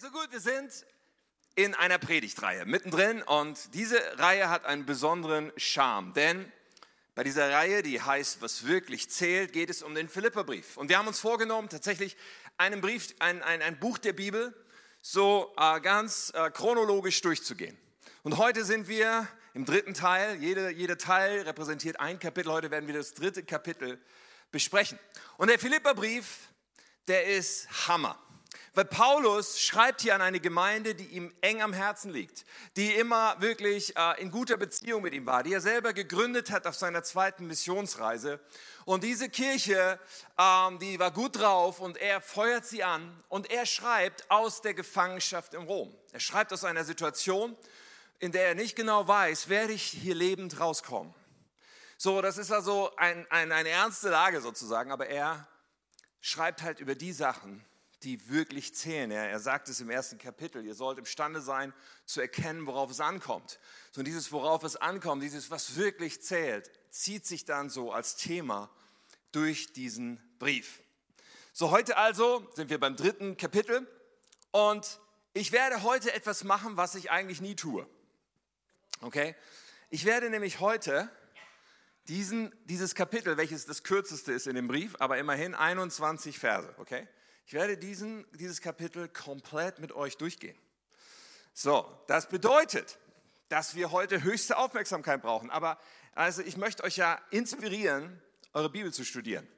so gut, wir sind in einer Predigtreihe mittendrin und diese Reihe hat einen besonderen Charme, denn bei dieser Reihe, die heißt, was wirklich zählt, geht es um den Philipperbrief. Und wir haben uns vorgenommen, tatsächlich einen Brief, ein, ein, ein Buch der Bibel so äh, ganz äh, chronologisch durchzugehen. Und heute sind wir im dritten Teil. Jede, jeder Teil repräsentiert ein Kapitel. Heute werden wir das dritte Kapitel besprechen. Und der Philipperbrief, der ist Hammer. Weil Paulus schreibt hier an eine Gemeinde, die ihm eng am Herzen liegt, die immer wirklich äh, in guter Beziehung mit ihm war, die er selber gegründet hat auf seiner zweiten Missionsreise. Und diese Kirche, ähm, die war gut drauf und er feuert sie an und er schreibt aus der Gefangenschaft in Rom. Er schreibt aus einer Situation, in der er nicht genau weiß, werde ich hier lebend rauskommen. So, das ist also ein, ein, eine ernste Lage sozusagen, aber er schreibt halt über die Sachen, die wirklich zählen. Er, er sagt es im ersten Kapitel, ihr sollt imstande sein zu erkennen, worauf es ankommt. So, und dieses, worauf es ankommt, dieses, was wirklich zählt, zieht sich dann so als Thema durch diesen Brief. So, heute also sind wir beim dritten Kapitel und ich werde heute etwas machen, was ich eigentlich nie tue. Okay? Ich werde nämlich heute diesen, dieses Kapitel, welches das kürzeste ist in dem Brief, aber immerhin 21 Verse, okay? Ich werde diesen, dieses Kapitel komplett mit euch durchgehen. So, das bedeutet, dass wir heute höchste Aufmerksamkeit brauchen. Aber also ich möchte euch ja inspirieren, eure Bibel zu studieren.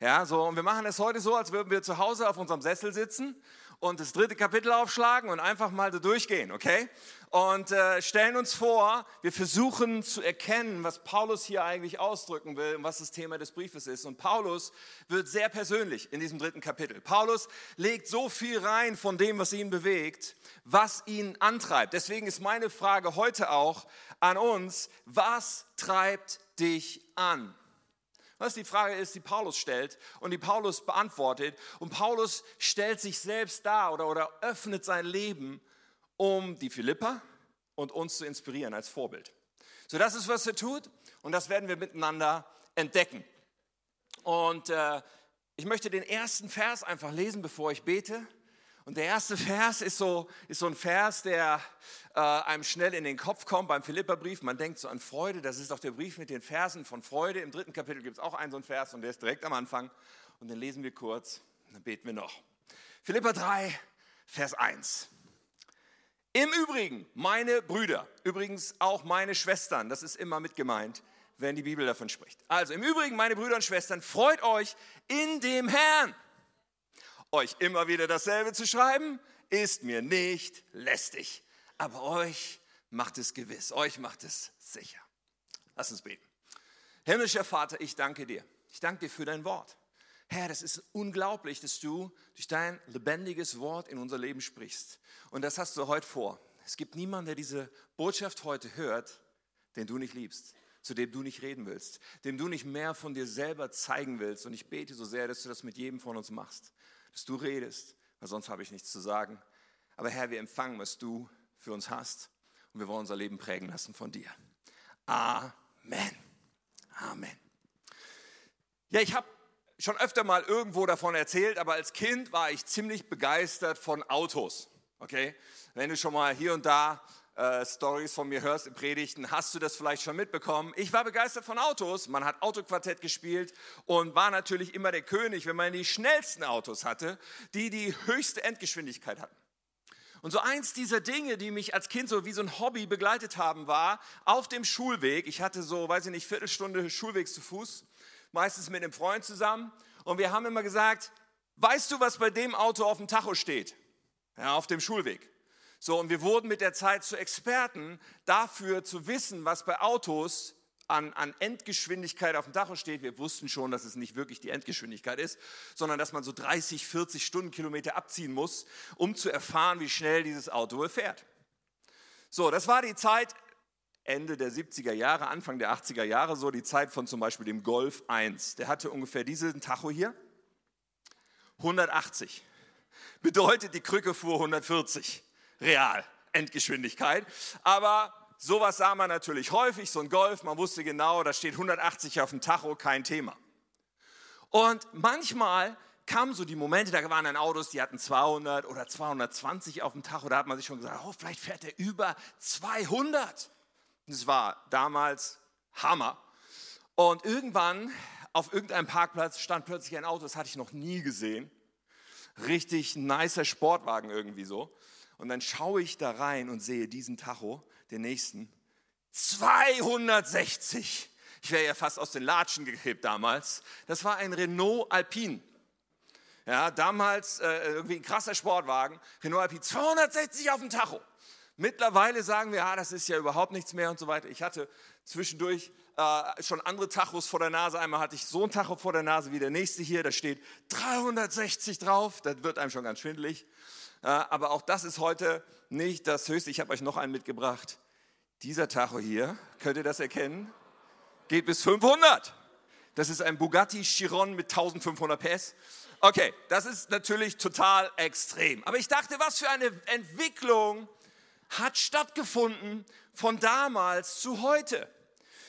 Ja, so, und wir machen es heute so, als würden wir zu Hause auf unserem Sessel sitzen und das dritte Kapitel aufschlagen und einfach mal so durchgehen, okay? Und äh, stellen uns vor, wir versuchen zu erkennen, was Paulus hier eigentlich ausdrücken will und was das Thema des Briefes ist. Und Paulus wird sehr persönlich in diesem dritten Kapitel. Paulus legt so viel rein von dem, was ihn bewegt, was ihn antreibt. Deswegen ist meine Frage heute auch an uns, was treibt dich an? Was die Frage ist, die Paulus stellt und die Paulus beantwortet. Und Paulus stellt sich selbst dar oder, oder öffnet sein Leben, um die Philippa und uns zu inspirieren als Vorbild. So, das ist, was er tut und das werden wir miteinander entdecken. Und äh, ich möchte den ersten Vers einfach lesen, bevor ich bete. Und der erste Vers ist so, ist so ein Vers, der äh, einem schnell in den Kopf kommt beim Philipperbrief. Man denkt so an Freude, das ist auch der Brief mit den Versen von Freude. Im dritten Kapitel gibt es auch einen so einen Vers und der ist direkt am Anfang. Und den lesen wir kurz, dann beten wir noch. Philippa 3, Vers 1. Im Übrigen, meine Brüder, übrigens auch meine Schwestern, das ist immer mit gemeint, wenn die Bibel davon spricht. Also im Übrigen, meine Brüder und Schwestern, freut euch in dem Herrn. Euch immer wieder dasselbe zu schreiben, ist mir nicht lästig. Aber euch macht es gewiss, euch macht es sicher. Lass uns beten. Himmlischer Vater, ich danke dir. Ich danke dir für dein Wort. Herr, das ist unglaublich, dass du durch dein lebendiges Wort in unser Leben sprichst. Und das hast du heute vor. Es gibt niemanden, der diese Botschaft heute hört, den du nicht liebst, zu dem du nicht reden willst, dem du nicht mehr von dir selber zeigen willst. Und ich bete so sehr, dass du das mit jedem von uns machst dass du redest, weil sonst habe ich nichts zu sagen. Aber Herr, wir empfangen, was du für uns hast und wir wollen unser Leben prägen lassen von dir. Amen. Amen. Ja, ich habe schon öfter mal irgendwo davon erzählt, aber als Kind war ich ziemlich begeistert von Autos. Okay? Wenn du schon mal hier und da äh, Stories von mir hörst in Predigten, hast du das vielleicht schon mitbekommen. Ich war begeistert von Autos. Man hat Autoquartett gespielt und war natürlich immer der König, wenn man die schnellsten Autos hatte, die die höchste Endgeschwindigkeit hatten. Und so eins dieser Dinge, die mich als Kind so wie so ein Hobby begleitet haben, war auf dem Schulweg. Ich hatte so, weiß ich nicht, Viertelstunde Schulweg zu Fuß, meistens mit einem Freund zusammen. Und wir haben immer gesagt, weißt du, was bei dem Auto auf dem Tacho steht? Ja, auf dem Schulweg. So, und wir wurden mit der Zeit zu Experten dafür zu wissen, was bei Autos an, an, Endgeschwindigkeit auf dem Tacho steht. Wir wussten schon, dass es nicht wirklich die Endgeschwindigkeit ist, sondern dass man so 30, 40 Stundenkilometer abziehen muss, um zu erfahren, wie schnell dieses Auto fährt. So, das war die Zeit Ende der 70er Jahre, Anfang der 80er Jahre, so die Zeit von zum Beispiel dem Golf 1. Der hatte ungefähr diesen Tacho hier. 180. Bedeutet, die Krücke fuhr 140 real, Endgeschwindigkeit. Aber sowas sah man natürlich häufig, so ein Golf, man wusste genau, da steht 180 auf dem Tacho, kein Thema. Und manchmal kamen so die Momente, da waren dann Autos, die hatten 200 oder 220 auf dem Tacho. Da hat man sich schon gesagt, oh, vielleicht fährt er über 200. Das war damals Hammer. Und irgendwann auf irgendeinem Parkplatz stand plötzlich ein Auto, das hatte ich noch nie gesehen. Richtig nicer Sportwagen irgendwie so. Und dann schaue ich da rein und sehe diesen Tacho, den nächsten, 260. Ich wäre ja fast aus den Latschen gekippt damals. Das war ein Renault Alpine. Ja, damals äh, irgendwie ein krasser Sportwagen. Renault Alpine, 260 auf dem Tacho. Mittlerweile sagen wir, ja, das ist ja überhaupt nichts mehr und so weiter. Ich hatte zwischendurch äh, schon andere Tachos vor der Nase. Einmal hatte ich so ein Tacho vor der Nase wie der nächste hier. Da steht 360 drauf. Das wird einem schon ganz schwindelig. Äh, aber auch das ist heute nicht das Höchste. Ich habe euch noch einen mitgebracht. Dieser Tacho hier, könnt ihr das erkennen? Geht bis 500. Das ist ein Bugatti Chiron mit 1500 PS. Okay, das ist natürlich total extrem. Aber ich dachte, was für eine Entwicklung hat stattgefunden von damals zu heute.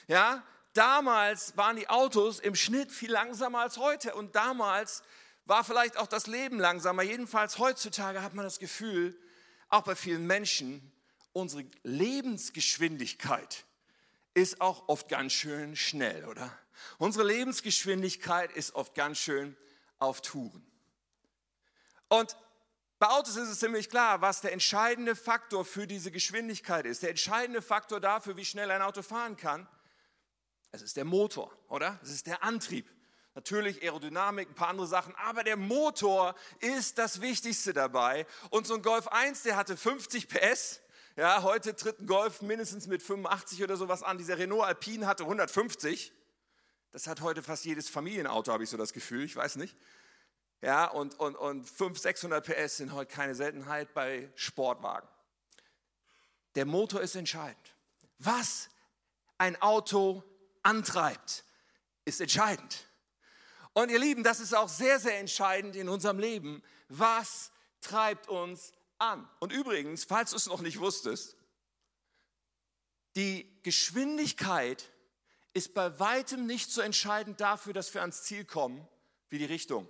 Ja, damals waren die Autos im Schnitt viel langsamer als heute und damals war vielleicht auch das Leben langsamer. Jedenfalls heutzutage hat man das Gefühl, auch bei vielen Menschen, unsere Lebensgeschwindigkeit ist auch oft ganz schön schnell, oder? Unsere Lebensgeschwindigkeit ist oft ganz schön auf Touren. Und bei Autos ist es ziemlich klar, was der entscheidende Faktor für diese Geschwindigkeit ist. Der entscheidende Faktor dafür, wie schnell ein Auto fahren kann, es ist der Motor, oder? Es ist der Antrieb. Natürlich Aerodynamik, ein paar andere Sachen, aber der Motor ist das Wichtigste dabei. Und so ein Golf 1, der hatte 50 PS ja, heute tritt ein Golf mindestens mit 85 oder sowas an. Dieser Renault Alpine hatte 150. Das hat heute fast jedes Familienauto, habe ich so das Gefühl. Ich weiß nicht. Ja, und, und, und 500, 600 PS sind heute keine Seltenheit bei Sportwagen. Der Motor ist entscheidend. Was ein Auto antreibt, ist entscheidend. Und ihr Lieben, das ist auch sehr, sehr entscheidend in unserem Leben. Was treibt uns an. Und übrigens, falls du es noch nicht wusstest, die Geschwindigkeit ist bei weitem nicht so entscheidend dafür, dass wir ans Ziel kommen, wie die Richtung.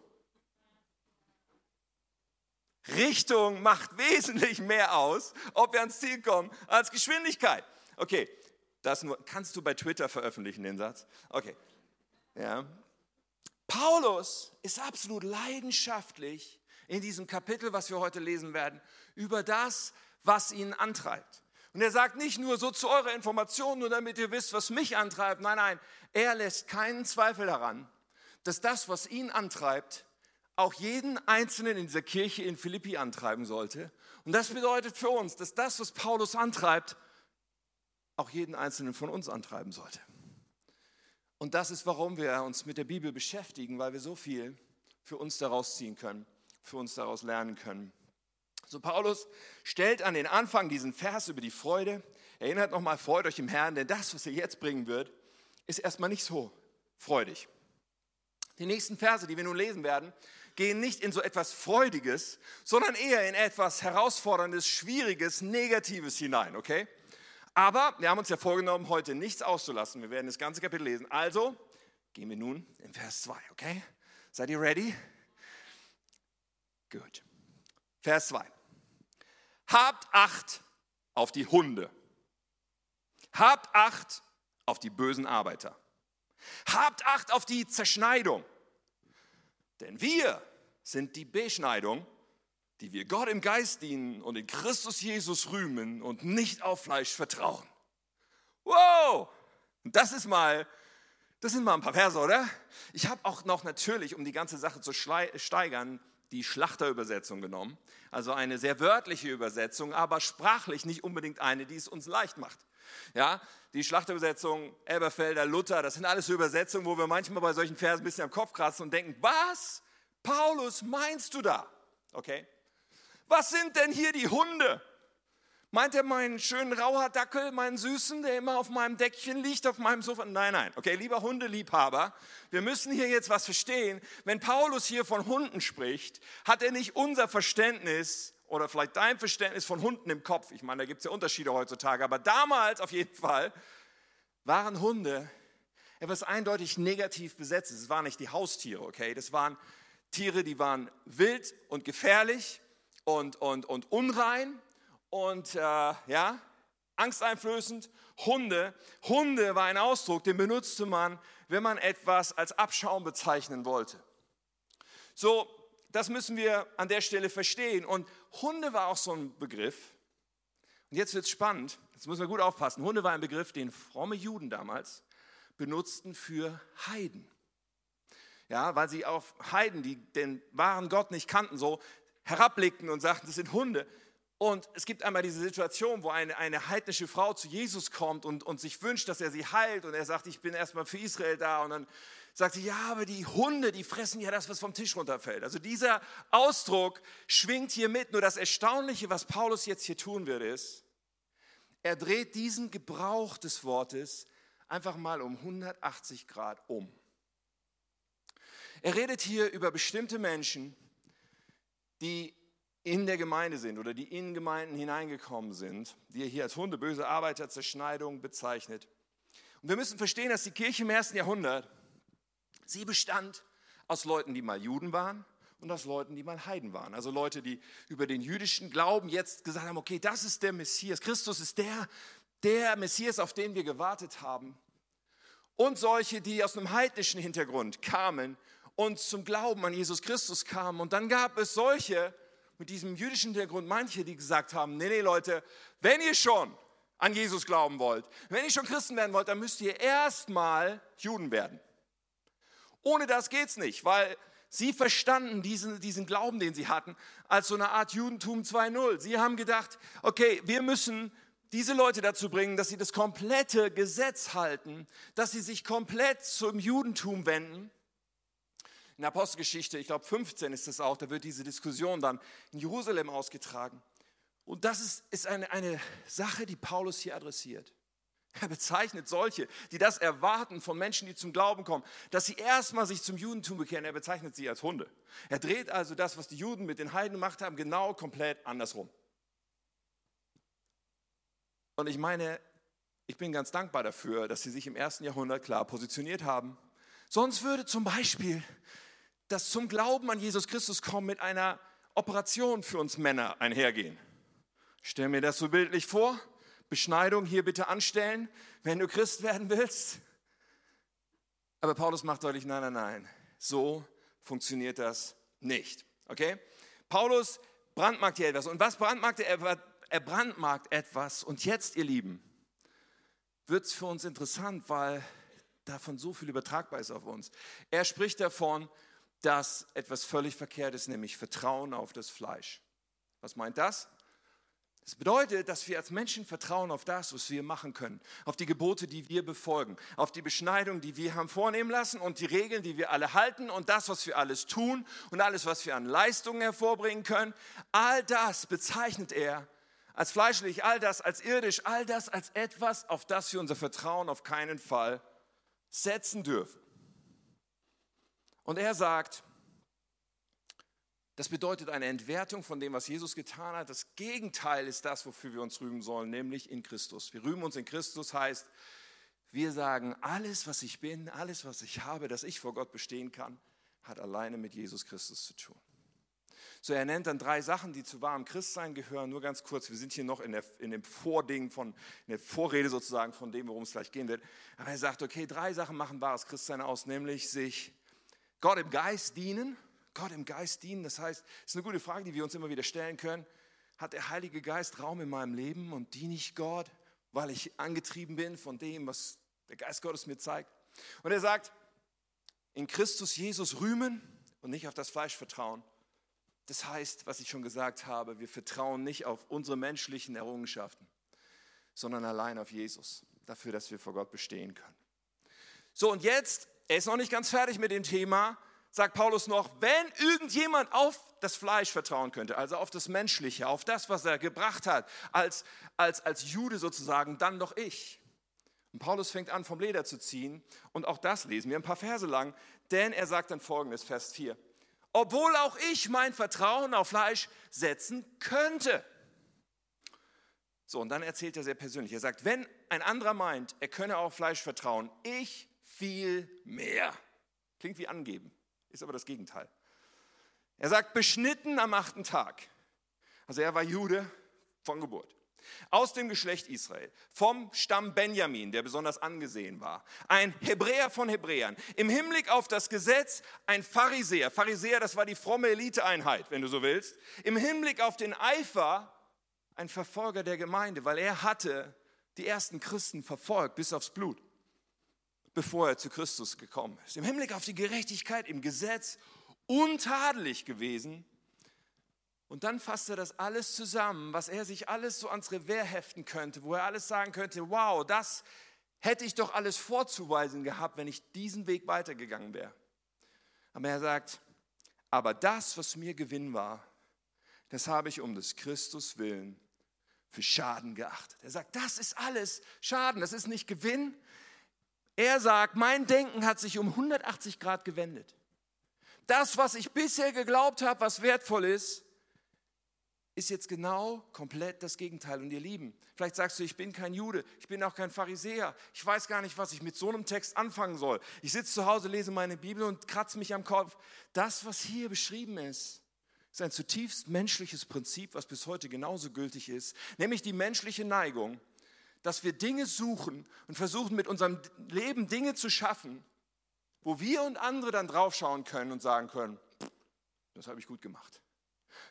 Richtung macht wesentlich mehr aus, ob wir ans Ziel kommen, als Geschwindigkeit. Okay, das nur, kannst du bei Twitter veröffentlichen, den Satz? Okay, ja. Paulus ist absolut leidenschaftlich in diesem Kapitel, was wir heute lesen werden, über das, was ihn antreibt. Und er sagt nicht nur so zu eurer Information, nur damit ihr wisst, was mich antreibt. Nein, nein, er lässt keinen Zweifel daran, dass das, was ihn antreibt, auch jeden Einzelnen in dieser Kirche in Philippi antreiben sollte. Und das bedeutet für uns, dass das, was Paulus antreibt, auch jeden Einzelnen von uns antreiben sollte. Und das ist, warum wir uns mit der Bibel beschäftigen, weil wir so viel für uns daraus ziehen können, für uns daraus lernen können. So Paulus stellt an den Anfang diesen Vers über die Freude. Erinnert nochmal, freut euch im Herrn, denn das, was er jetzt bringen wird, ist erstmal nicht so freudig. Die nächsten Verse, die wir nun lesen werden, gehen nicht in so etwas Freudiges, sondern eher in etwas Herausforderndes, Schwieriges, Negatives hinein, okay? Aber wir haben uns ja vorgenommen, heute nichts auszulassen. Wir werden das ganze Kapitel lesen. Also gehen wir nun in Vers 2, okay? Seid ihr ready? Gut. Vers 2. Habt Acht auf die Hunde. Habt Acht auf die bösen Arbeiter. Habt Acht auf die Zerschneidung. Denn wir sind die Beschneidung, die wir Gott im Geist dienen und in Christus Jesus rühmen und nicht auf Fleisch vertrauen. Wow! Das ist mal, das sind mal ein paar Verse, oder? Ich habe auch noch natürlich, um die ganze Sache zu steigern, die Schlachterübersetzung genommen, also eine sehr wörtliche Übersetzung, aber sprachlich nicht unbedingt eine, die es uns leicht macht. Ja, die Schlachterübersetzung, Elberfelder, Luther, das sind alles Übersetzungen, wo wir manchmal bei solchen Versen ein bisschen am Kopf kratzen und denken, was? Paulus, meinst du da? Okay. Was sind denn hier die Hunde? Meint er meinen schönen Rauhardackel, meinen Süßen, der immer auf meinem Deckchen liegt, auf meinem Sofa? Nein, nein. Okay, lieber Hundeliebhaber, wir müssen hier jetzt was verstehen. Wenn Paulus hier von Hunden spricht, hat er nicht unser Verständnis oder vielleicht dein Verständnis von Hunden im Kopf. Ich meine, da gibt es ja Unterschiede heutzutage, aber damals auf jeden Fall waren Hunde etwas eindeutig negativ besetzt. Es waren nicht die Haustiere, okay? Das waren Tiere, die waren wild und gefährlich und, und, und unrein und äh, ja, angsteinflößend. Hunde, Hunde war ein Ausdruck, den benutzte man, wenn man etwas als Abschaum bezeichnen wollte. So, das müssen wir an der Stelle verstehen. Und Hunde war auch so ein Begriff. Und jetzt wird es spannend, jetzt müssen wir gut aufpassen. Hunde war ein Begriff, den fromme Juden damals benutzten für Heiden. Ja, weil sie auf Heiden, die den wahren Gott nicht kannten, so herabblickten und sagten, das sind Hunde. Und es gibt einmal diese Situation, wo eine, eine heidnische Frau zu Jesus kommt und, und sich wünscht, dass er sie heilt. Und er sagt, ich bin erstmal für Israel da. Und dann sagt sie, ja, aber die Hunde, die fressen ja das, was vom Tisch runterfällt. Also dieser Ausdruck schwingt hier mit. Nur das Erstaunliche, was Paulus jetzt hier tun wird, ist, er dreht diesen Gebrauch des Wortes einfach mal um 180 Grad um. Er redet hier über bestimmte Menschen, die in der Gemeinde sind oder die in Gemeinden hineingekommen sind, die er hier als Hunde, böse Arbeiter, Zerschneidung bezeichnet. Und wir müssen verstehen, dass die Kirche im ersten Jahrhundert, sie bestand aus Leuten, die mal Juden waren und aus Leuten, die mal Heiden waren. Also Leute, die über den jüdischen Glauben jetzt gesagt haben, okay, das ist der Messias, Christus ist der, der Messias, auf den wir gewartet haben. Und solche, die aus einem heidnischen Hintergrund kamen und zum Glauben an Jesus Christus kamen. Und dann gab es solche, mit diesem jüdischen Hintergrund manche, die gesagt haben, nee, nee Leute, wenn ihr schon an Jesus glauben wollt, wenn ihr schon Christen werden wollt, dann müsst ihr erstmal Juden werden. Ohne das geht es nicht, weil sie verstanden diesen, diesen Glauben, den sie hatten, als so eine Art Judentum 2.0. Sie haben gedacht, okay, wir müssen diese Leute dazu bringen, dass sie das komplette Gesetz halten, dass sie sich komplett zum Judentum wenden in der Apostelgeschichte, ich glaube 15 ist das auch, da wird diese Diskussion dann in Jerusalem ausgetragen. Und das ist, ist eine, eine Sache, die Paulus hier adressiert. Er bezeichnet solche, die das erwarten von Menschen, die zum Glauben kommen, dass sie erstmal sich zum Judentum bekehren. Er bezeichnet sie als Hunde. Er dreht also das, was die Juden mit den Heiden gemacht haben, genau komplett andersrum. Und ich meine, ich bin ganz dankbar dafür, dass sie sich im ersten Jahrhundert klar positioniert haben. Sonst würde zum Beispiel das zum Glauben an Jesus Christus kommen mit einer Operation für uns Männer einhergehen. Stell mir das so bildlich vor. Beschneidung hier bitte anstellen, wenn du Christ werden willst. Aber Paulus macht deutlich, nein, nein, nein, so funktioniert das nicht. Okay? Paulus brandmarkt hier etwas. Und was brandmarkt er? Er brandmarkt etwas. Und jetzt, ihr Lieben, wird es für uns interessant, weil davon so viel übertragbar ist auf uns. Er spricht davon, dass etwas völlig verkehrt ist, nämlich Vertrauen auf das Fleisch. Was meint das? Das bedeutet, dass wir als Menschen vertrauen auf das, was wir machen können, auf die Gebote, die wir befolgen, auf die Beschneidung, die wir haben vornehmen lassen und die Regeln, die wir alle halten und das, was wir alles tun und alles, was wir an Leistungen hervorbringen können. All das bezeichnet er als fleischlich, all das als irdisch, all das als etwas, auf das wir unser Vertrauen auf keinen Fall setzen dürfen. Und er sagt, das bedeutet eine Entwertung von dem, was Jesus getan hat. Das Gegenteil ist das, wofür wir uns rühmen sollen, nämlich in Christus. Wir rühmen uns in Christus heißt, wir sagen, alles, was ich bin, alles, was ich habe, dass ich vor Gott bestehen kann, hat alleine mit Jesus Christus zu tun. So, er nennt dann drei Sachen, die zu wahrem Christsein gehören. Nur ganz kurz, wir sind hier noch in, der, in dem Vording von, in der Vorrede sozusagen von dem, worum es gleich gehen wird. Aber er sagt, okay, drei Sachen machen wahres Christsein aus, nämlich sich Gott im Geist dienen. Gott im Geist dienen, das heißt, das ist eine gute Frage, die wir uns immer wieder stellen können. Hat der Heilige Geist Raum in meinem Leben und diene ich Gott, weil ich angetrieben bin von dem, was der Geist Gottes mir zeigt? Und er sagt, in Christus Jesus rühmen und nicht auf das Fleisch vertrauen. Das heißt, was ich schon gesagt habe, wir vertrauen nicht auf unsere menschlichen Errungenschaften, sondern allein auf Jesus, dafür, dass wir vor Gott bestehen können. So, und jetzt er ist noch nicht ganz fertig mit dem Thema, sagt Paulus noch, wenn irgendjemand auf das Fleisch vertrauen könnte, also auf das Menschliche, auf das, was er gebracht hat, als, als, als Jude sozusagen, dann doch ich. Und Paulus fängt an, vom Leder zu ziehen und auch das lesen wir ein paar Verse lang, denn er sagt dann folgendes, Vers 4. Obwohl auch ich mein Vertrauen auf Fleisch setzen könnte. So, und dann erzählt er sehr persönlich. Er sagt, wenn ein anderer meint, er könne auf Fleisch vertrauen, ich viel mehr. Klingt wie angeben, ist aber das Gegenteil. Er sagt, beschnitten am achten Tag. Also er war Jude von Geburt. Aus dem Geschlecht Israel, vom Stamm Benjamin, der besonders angesehen war. Ein Hebräer von Hebräern. Im Hinblick auf das Gesetz ein Pharisäer. Pharisäer, das war die fromme Eliteeinheit, wenn du so willst. Im Hinblick auf den Eifer ein Verfolger der Gemeinde, weil er hatte die ersten Christen verfolgt bis aufs Blut, bevor er zu Christus gekommen ist. Im Hinblick auf die Gerechtigkeit im Gesetz untadelig gewesen. Und dann fasst er das alles zusammen, was er sich alles so ans Revers heften könnte, wo er alles sagen könnte, wow, das hätte ich doch alles vorzuweisen gehabt, wenn ich diesen Weg weitergegangen wäre. Aber er sagt, aber das, was mir Gewinn war, das habe ich um des Christus willen für Schaden geachtet. Er sagt, das ist alles Schaden, das ist nicht Gewinn. Er sagt, mein Denken hat sich um 180 Grad gewendet. Das, was ich bisher geglaubt habe, was wertvoll ist, ist jetzt genau komplett das Gegenteil. Und ihr Lieben, vielleicht sagst du, ich bin kein Jude, ich bin auch kein Pharisäer, ich weiß gar nicht, was ich mit so einem Text anfangen soll. Ich sitze zu Hause, lese meine Bibel und kratze mich am Kopf. Das, was hier beschrieben ist, ist ein zutiefst menschliches Prinzip, was bis heute genauso gültig ist, nämlich die menschliche Neigung, dass wir Dinge suchen und versuchen mit unserem Leben Dinge zu schaffen, wo wir und andere dann draufschauen können und sagen können, das habe ich gut gemacht.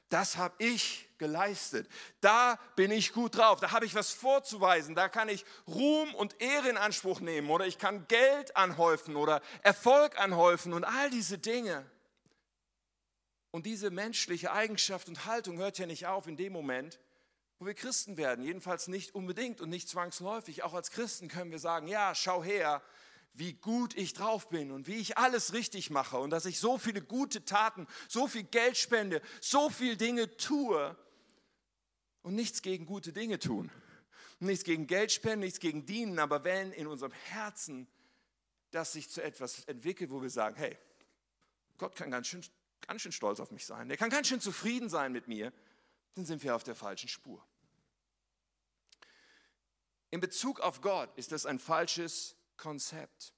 Das habe ich geleistet. Da bin ich gut drauf. Da habe ich was vorzuweisen. Da kann ich Ruhm und Ehre in Anspruch nehmen oder ich kann Geld anhäufen oder Erfolg anhäufen und all diese Dinge. Und diese menschliche Eigenschaft und Haltung hört ja nicht auf in dem Moment, wo wir Christen werden. Jedenfalls nicht unbedingt und nicht zwangsläufig. Auch als Christen können wir sagen, ja, schau her, wie gut ich drauf bin und wie ich alles richtig mache und dass ich so viele gute Taten, so viel Geld spende, so viele Dinge tue und nichts gegen gute Dinge tun. Nichts gegen Geld spenden, nichts gegen dienen, aber wenn in unserem Herzen das sich zu etwas entwickelt, wo wir sagen, hey, Gott kann ganz schön ganz schön stolz auf mich sein, der kann ganz schön zufrieden sein mit mir, dann sind wir auf der falschen Spur. In Bezug auf Gott ist das ein falsches Konzept.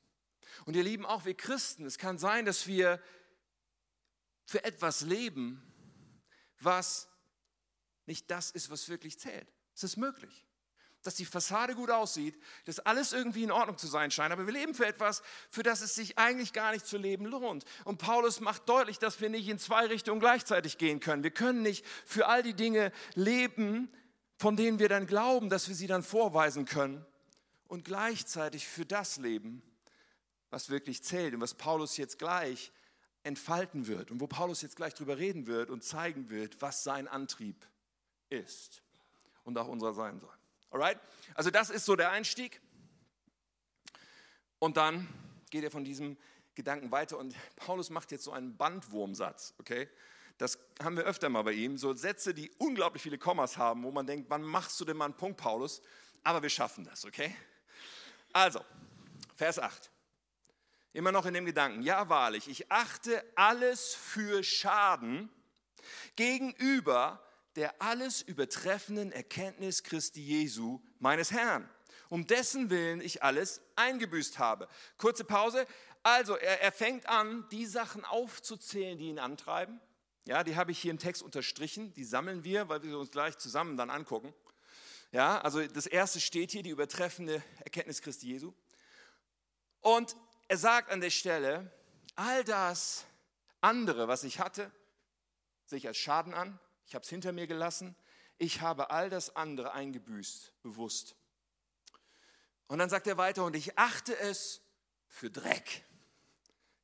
Und ihr Lieben, auch wir Christen, es kann sein, dass wir für etwas leben, was nicht das ist, was wirklich zählt. Es ist möglich dass die Fassade gut aussieht, dass alles irgendwie in Ordnung zu sein scheint. Aber wir leben für etwas, für das es sich eigentlich gar nicht zu leben lohnt. Und Paulus macht deutlich, dass wir nicht in zwei Richtungen gleichzeitig gehen können. Wir können nicht für all die Dinge leben, von denen wir dann glauben, dass wir sie dann vorweisen können. Und gleichzeitig für das leben, was wirklich zählt und was Paulus jetzt gleich entfalten wird und wo Paulus jetzt gleich drüber reden wird und zeigen wird, was sein Antrieb ist und auch unser sein soll. Alright? Also das ist so der Einstieg. Und dann geht er von diesem Gedanken weiter und Paulus macht jetzt so einen Bandwurmsatz, okay? Das haben wir öfter mal bei ihm, so Sätze, die unglaublich viele Kommas haben, wo man denkt, wann machst du denn mal einen Punkt, Paulus? Aber wir schaffen das, okay? Also, Vers 8. Immer noch in dem Gedanken, ja wahrlich, ich achte alles für Schaden gegenüber der alles übertreffenden Erkenntnis Christi Jesu, meines Herrn, um dessen Willen ich alles eingebüßt habe. Kurze Pause. Also, er, er fängt an, die Sachen aufzuzählen, die ihn antreiben. Ja, die habe ich hier im Text unterstrichen. Die sammeln wir, weil wir uns gleich zusammen dann angucken. Ja, also das erste steht hier, die übertreffende Erkenntnis Christi Jesu. Und er sagt an der Stelle, all das andere, was ich hatte, sehe ich als Schaden an ich habe es hinter mir gelassen, ich habe all das andere eingebüßt, bewusst. Und dann sagt er weiter, und ich achte es für Dreck.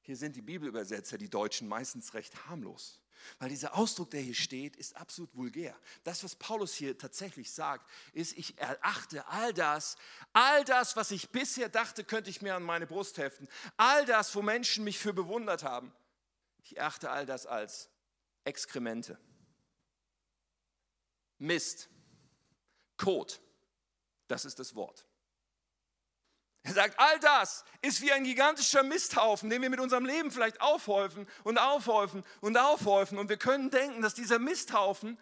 Hier sind die Bibelübersetzer, die Deutschen, meistens recht harmlos. Weil dieser Ausdruck, der hier steht, ist absolut vulgär. Das, was Paulus hier tatsächlich sagt, ist, ich erachte all das, all das, was ich bisher dachte, könnte ich mir an meine Brust heften, all das, wo Menschen mich für bewundert haben, ich erachte all das als Exkremente. Mist, Kot, das ist das Wort. Er sagt, all das ist wie ein gigantischer Misthaufen, den wir mit unserem Leben vielleicht aufhäufen und aufhäufen und aufhäufen. Und wir können denken, dass dieser Misthaufen,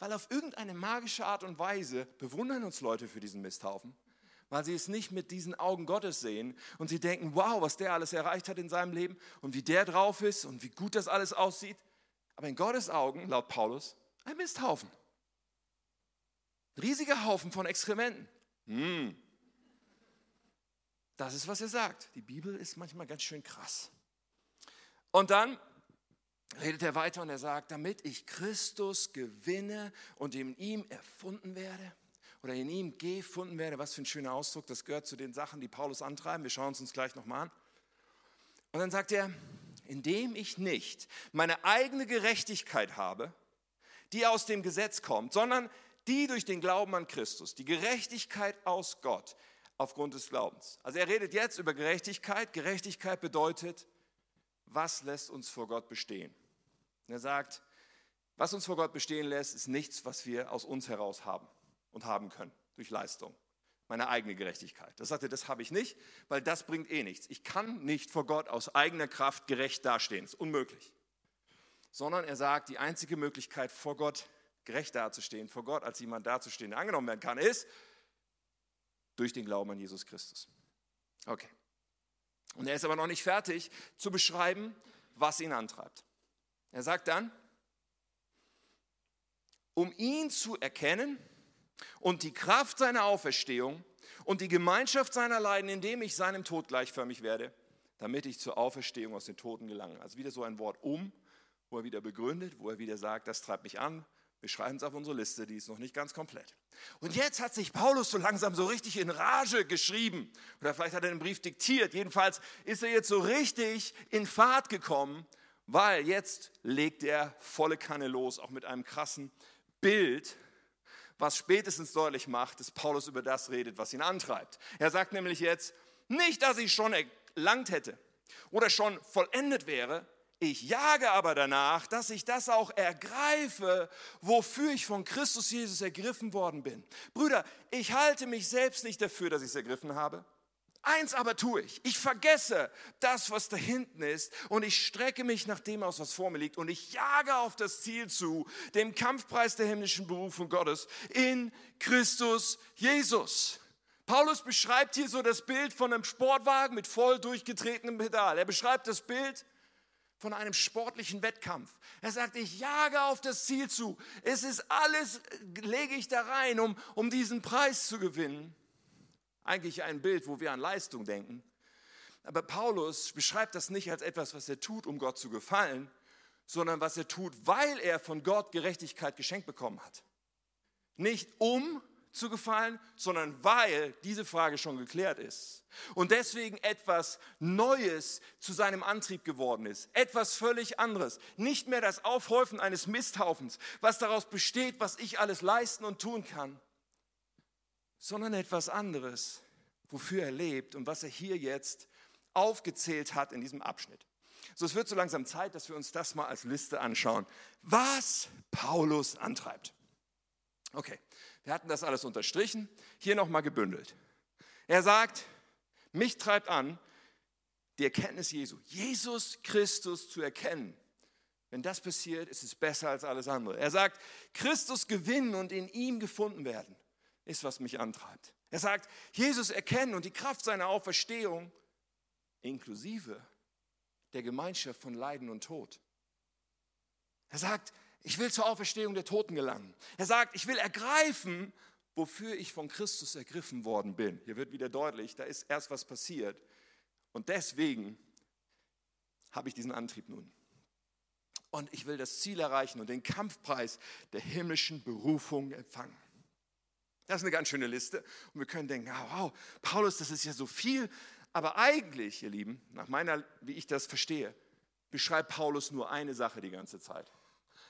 weil auf irgendeine magische Art und Weise bewundern uns Leute für diesen Misthaufen, weil sie es nicht mit diesen Augen Gottes sehen und sie denken, wow, was der alles erreicht hat in seinem Leben und wie der drauf ist und wie gut das alles aussieht. aber in Gottes Augen, laut Paulus, ein Misthaufen. Ein riesiger Haufen von Exkrementen. Hm. Das ist, was er sagt. Die Bibel ist manchmal ganz schön krass. Und dann redet er weiter und er sagt, damit ich Christus gewinne und in ihm erfunden werde oder in ihm gefunden werde, was für ein schöner Ausdruck, das gehört zu den Sachen, die Paulus antreiben. Wir schauen es uns gleich nochmal an. Und dann sagt er, indem ich nicht meine eigene Gerechtigkeit habe, die aus dem Gesetz kommt, sondern die durch den Glauben an Christus, die Gerechtigkeit aus Gott aufgrund des Glaubens. Also er redet jetzt über Gerechtigkeit. Gerechtigkeit bedeutet, was lässt uns vor Gott bestehen? Er sagt, was uns vor Gott bestehen lässt, ist nichts, was wir aus uns heraus haben und haben können durch Leistung. Meine eigene Gerechtigkeit. Das sagt er, das habe ich nicht, weil das bringt eh nichts. Ich kann nicht vor Gott aus eigener Kraft gerecht dastehen. Das ist unmöglich. Sondern er sagt, die einzige Möglichkeit, vor Gott gerecht dazustehen, vor Gott als jemand dazustehen, der angenommen werden kann, ist durch den Glauben an Jesus Christus. Okay. Und er ist aber noch nicht fertig zu beschreiben, was ihn antreibt. Er sagt dann, um ihn zu erkennen und die Kraft seiner Auferstehung und die Gemeinschaft seiner Leiden, indem ich seinem Tod gleichförmig werde, damit ich zur Auferstehung aus den Toten gelange. Also wieder so ein Wort um, wo er wieder begründet, wo er wieder sagt, das treibt mich an. Wir schreiben es auf unsere Liste, die ist noch nicht ganz komplett. Und jetzt hat sich Paulus so langsam so richtig in Rage geschrieben. Oder vielleicht hat er den Brief diktiert. Jedenfalls ist er jetzt so richtig in Fahrt gekommen, weil jetzt legt er volle Kanne los, auch mit einem krassen Bild, was spätestens deutlich macht, dass Paulus über das redet, was ihn antreibt. Er sagt nämlich jetzt, nicht, dass ich schon erlangt hätte oder schon vollendet wäre, ich jage aber danach, dass ich das auch ergreife, wofür ich von Christus Jesus ergriffen worden bin. Brüder, ich halte mich selbst nicht dafür, dass ich es ergriffen habe. Eins aber tue ich. Ich vergesse das, was da hinten ist und ich strecke mich nach dem aus, was vor mir liegt und ich jage auf das Ziel zu, dem Kampfpreis der himmlischen Berufung Gottes in Christus Jesus. Paulus beschreibt hier so das Bild von einem Sportwagen mit voll durchgetretenem Pedal. Er beschreibt das Bild von einem sportlichen Wettkampf. Er sagt, ich jage auf das Ziel zu. Es ist alles, lege ich da rein, um, um diesen Preis zu gewinnen. Eigentlich ein Bild, wo wir an Leistung denken. Aber Paulus beschreibt das nicht als etwas, was er tut, um Gott zu gefallen, sondern was er tut, weil er von Gott Gerechtigkeit geschenkt bekommen hat. Nicht um zu gefallen, sondern weil diese Frage schon geklärt ist. Und deswegen etwas Neues zu seinem Antrieb geworden ist. Etwas völlig anderes. Nicht mehr das Aufhäufen eines Misthaufens, was daraus besteht, was ich alles leisten und tun kann, sondern etwas anderes, wofür er lebt und was er hier jetzt aufgezählt hat in diesem Abschnitt. So, es wird so langsam Zeit, dass wir uns das mal als Liste anschauen, was Paulus antreibt. Okay, wir hatten das alles unterstrichen, hier nochmal gebündelt. Er sagt, mich treibt an, die Erkenntnis Jesu, Jesus Christus zu erkennen. Wenn das passiert, ist es besser als alles andere. Er sagt, Christus gewinnen und in ihm gefunden werden, ist, was mich antreibt. Er sagt, Jesus erkennen und die Kraft seiner Auferstehung, inklusive der Gemeinschaft von Leiden und Tod. Er sagt, ich will zur Auferstehung der Toten gelangen. Er sagt, ich will ergreifen, wofür ich von Christus ergriffen worden bin. Hier wird wieder deutlich, da ist erst was passiert. Und deswegen habe ich diesen Antrieb nun. Und ich will das Ziel erreichen und den Kampfpreis der himmlischen Berufung empfangen. Das ist eine ganz schöne Liste. Und wir können denken, ah, wow, Paulus, das ist ja so viel. Aber eigentlich, ihr Lieben, nach meiner, wie ich das verstehe, beschreibt Paulus nur eine Sache die ganze Zeit.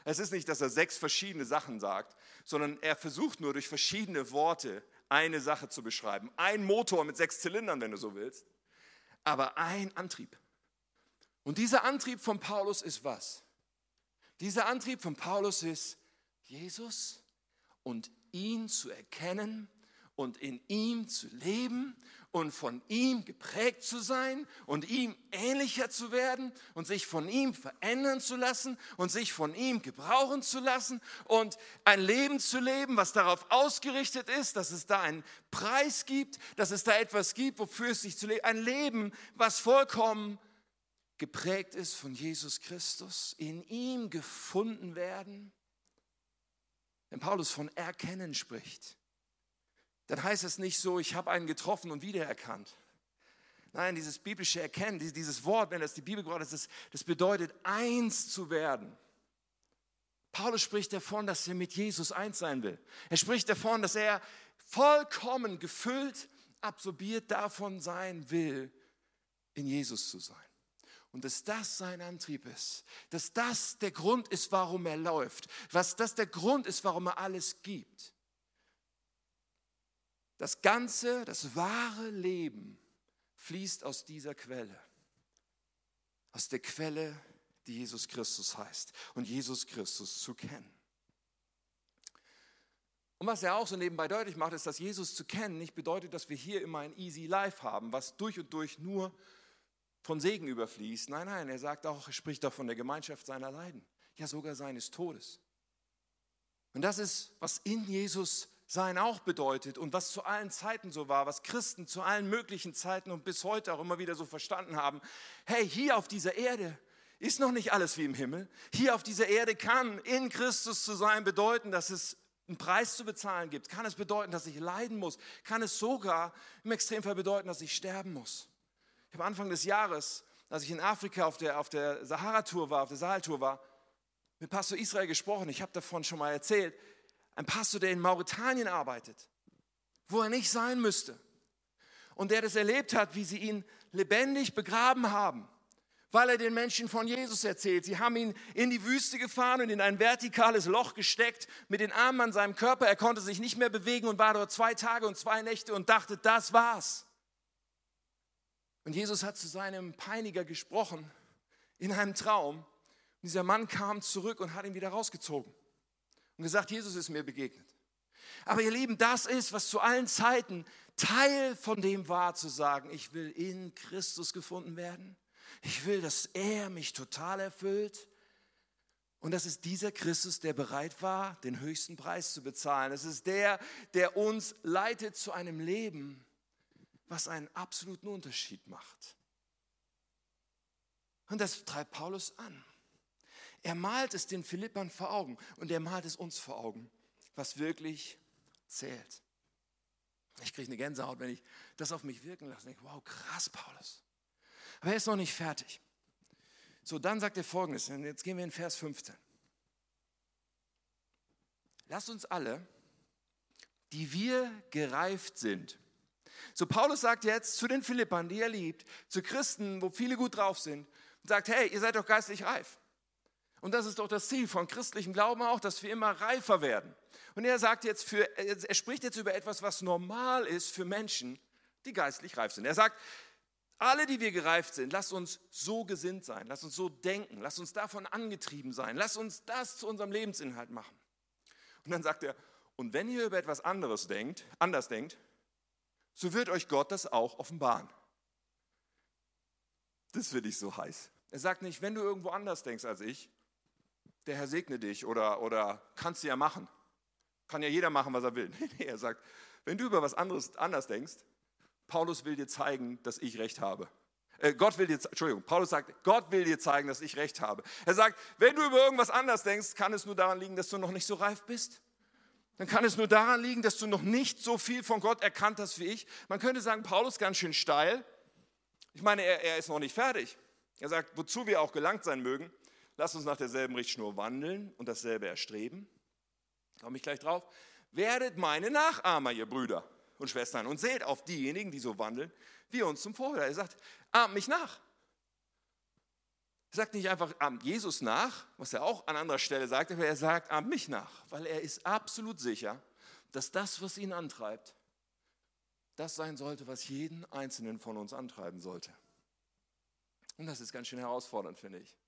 Es ist nicht, dass er sechs verschiedene Sachen sagt, sondern er versucht nur durch verschiedene Worte eine Sache zu beschreiben. Ein Motor mit sechs Zylindern, wenn du so willst, aber ein Antrieb. Und dieser Antrieb von Paulus ist was? Dieser Antrieb von Paulus ist Jesus und ihn zu erkennen und in ihm zu leben und von ihm geprägt zu sein und ihm ähnlicher zu werden und sich von ihm verändern zu lassen und sich von ihm gebrauchen zu lassen und ein Leben zu leben, was darauf ausgerichtet ist, dass es da einen Preis gibt, dass es da etwas gibt, wofür es sich zu leben, ein Leben, was vollkommen geprägt ist von Jesus Christus, in ihm gefunden werden. Wenn Paulus von Erkennen spricht, dann heißt es nicht so, ich habe einen getroffen und wiedererkannt. Nein, dieses biblische Erkennen, dieses Wort, wenn das die Bibel gerade ist, das bedeutet, eins zu werden. Paulus spricht davon, dass er mit Jesus eins sein will. Er spricht davon, dass er vollkommen gefüllt, absorbiert davon sein will, in Jesus zu sein. Und dass das sein Antrieb ist, dass das der Grund ist, warum er läuft, was das der Grund ist, warum er alles gibt. Das ganze, das wahre Leben fließt aus dieser Quelle, aus der Quelle, die Jesus Christus heißt und Jesus Christus zu kennen. Und was er auch so nebenbei deutlich macht, ist, dass Jesus zu kennen nicht bedeutet, dass wir hier immer ein easy life haben, was durch und durch nur von Segen überfließt. Nein, nein, er sagt auch, er spricht auch von der Gemeinschaft seiner Leiden, ja sogar seines Todes. Und das ist, was in Jesus sein auch bedeutet und was zu allen Zeiten so war, was Christen zu allen möglichen Zeiten und bis heute auch immer wieder so verstanden haben. Hey, hier auf dieser Erde ist noch nicht alles wie im Himmel. Hier auf dieser Erde kann in Christus zu sein bedeuten, dass es einen Preis zu bezahlen gibt. Kann es bedeuten, dass ich leiden muss. Kann es sogar im Extremfall bedeuten, dass ich sterben muss. Ich habe Anfang des Jahres, als ich in Afrika auf der, auf der Sahara-Tour war, auf der Sahel-Tour war, mit Pastor Israel gesprochen. Ich habe davon schon mal erzählt ein Pastor, der in Mauretanien arbeitet, wo er nicht sein müsste. Und der das erlebt hat, wie sie ihn lebendig begraben haben, weil er den Menschen von Jesus erzählt. Sie haben ihn in die Wüste gefahren und in ein vertikales Loch gesteckt mit den Armen an seinem Körper. Er konnte sich nicht mehr bewegen und war dort zwei Tage und zwei Nächte und dachte, das war's. Und Jesus hat zu seinem Peiniger gesprochen in einem Traum. Und dieser Mann kam zurück und hat ihn wieder rausgezogen und gesagt, Jesus ist mir begegnet. Aber ihr Lieben, das ist, was zu allen Zeiten Teil von dem war, zu sagen, ich will in Christus gefunden werden. Ich will, dass er mich total erfüllt. Und das ist dieser Christus, der bereit war, den höchsten Preis zu bezahlen. Es ist der, der uns leitet zu einem Leben, was einen absoluten Unterschied macht. Und das treibt Paulus an. Er malt es den Philippern vor Augen und er malt es uns vor Augen, was wirklich zählt. Ich kriege eine Gänsehaut, wenn ich das auf mich wirken lasse. Ich denke, wow, krass, Paulus. Aber er ist noch nicht fertig. So, dann sagt er folgendes, jetzt gehen wir in Vers 15. Lasst uns alle, die wir gereift sind, so Paulus sagt jetzt zu den Philippern, die er liebt, zu Christen, wo viele gut drauf sind, und sagt, hey, ihr seid doch geistlich reif. Und das ist doch das Ziel von christlichem Glauben auch, dass wir immer reifer werden. Und er sagt jetzt für, er spricht jetzt über etwas, was normal ist für Menschen, die geistlich reif sind. Er sagt, alle, die wir gereift sind, lasst uns so gesinnt sein, lasst uns so denken, lasst uns davon angetrieben sein, lasst uns das zu unserem Lebensinhalt machen. Und dann sagt er, und wenn ihr über etwas anderes denkt, anders denkt, so wird euch Gott das auch offenbaren. Das finde ich so heiß. Er sagt nicht, wenn du irgendwo anders denkst als ich, der Herr segne dich oder, oder kannst du ja machen. Kann ja jeder machen, was er will. Er sagt, wenn du über was anderes anders denkst, Paulus will dir zeigen, dass ich recht habe. Äh, Gott will dir, Entschuldigung, Paulus sagt, Gott will dir zeigen, dass ich recht habe. Er sagt, wenn du über irgendwas anders denkst, kann es nur daran liegen, dass du noch nicht so reif bist. Dann kann es nur daran liegen, dass du noch nicht so viel von Gott erkannt hast wie ich. Man könnte sagen, Paulus ganz schön steil. Ich meine, er, er ist noch nicht fertig. Er sagt, wozu wir auch gelangt sein mögen, Lasst uns nach derselben Richtschnur wandeln und dasselbe erstreben. Komme ich gleich drauf. Werdet meine Nachahmer, ihr Brüder und Schwestern, und seht auf diejenigen, die so wandeln, wie uns zum Vorbild. Er sagt, ahmt mich nach. Er sagt nicht einfach, ahmt Jesus nach, was er auch an anderer Stelle sagt, aber er sagt, ahmt mich nach, weil er ist absolut sicher, dass das, was ihn antreibt, das sein sollte, was jeden Einzelnen von uns antreiben sollte. Und das ist ganz schön herausfordernd, finde ich.